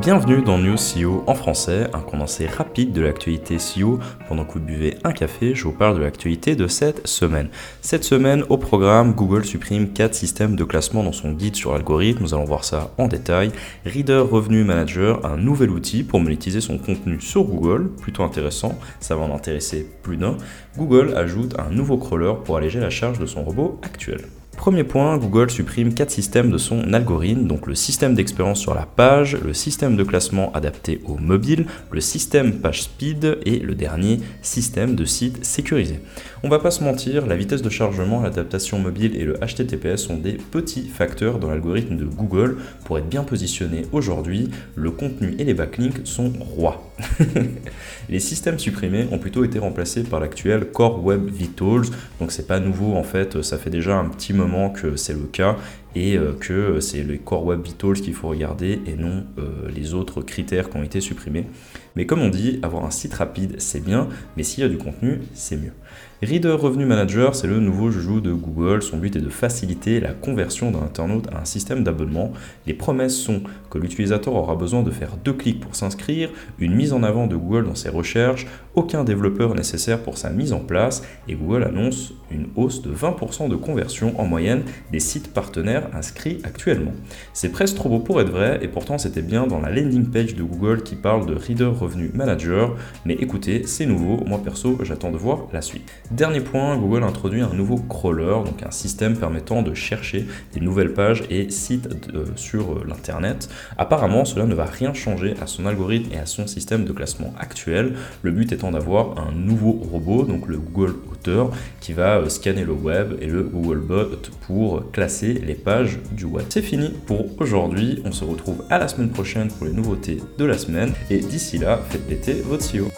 Bienvenue dans News CEO en français, un condensé rapide de l'actualité CEO. Pendant que vous buvez un café, je vous parle de l'actualité de cette semaine. Cette semaine, au programme, Google supprime 4 systèmes de classement dans son guide sur l'algorithme. Nous allons voir ça en détail. Reader Revenue Manager, un nouvel outil pour monétiser son contenu sur Google, plutôt intéressant, ça va en intéresser plus d'un. Google ajoute un nouveau crawler pour alléger la charge de son robot actuel. Premier point, Google supprime quatre systèmes de son algorithme, donc le système d'expérience sur la page, le système de classement adapté au mobile, le système page speed et le dernier, système de site sécurisé. On va pas se mentir, la vitesse de chargement, l'adaptation mobile et le HTTPS sont des petits facteurs dans l'algorithme de Google. Pour être bien positionné aujourd'hui, le contenu et les backlinks sont rois. les systèmes supprimés ont plutôt été remplacés par l'actuel Core Web Vitals, donc c'est pas nouveau en fait, ça fait déjà un petit moment que c'est le cas et euh, que c'est les Core Web Vitals qu'il faut regarder et non euh, les autres critères qui ont été supprimés. Mais comme on dit, avoir un site rapide c'est bien, mais s'il y a du contenu, c'est mieux. Reader Revenue Manager, c'est le nouveau joujou de Google. Son but est de faciliter la conversion d'un internaute à un système d'abonnement. Les promesses sont que l'utilisateur aura besoin de faire deux clics pour s'inscrire, une mise en avant de Google dans ses recherches, aucun développeur nécessaire pour sa mise en place, et Google annonce une hausse de 20% de conversion en moyenne des sites partenaires inscrits actuellement. C'est presque trop beau pour être vrai, et pourtant c'était bien dans la landing page de Google qui parle de Reader Revenue Manager, mais écoutez, c'est nouveau, moi perso j'attends de voir la suite. Dernier point, Google introduit un nouveau crawler, donc un système permettant de chercher des nouvelles pages et sites euh, sur euh, l'Internet. Apparemment, cela ne va rien changer à son algorithme et à son système de classement actuel. Le but étant d'avoir un nouveau robot, donc le Google Auteur, qui va euh, scanner le web et le Google Pour classer les pages du web. C'est fini pour aujourd'hui. On se retrouve à la semaine prochaine pour les nouveautés de la semaine. Et d'ici là, faites péter votre CEO.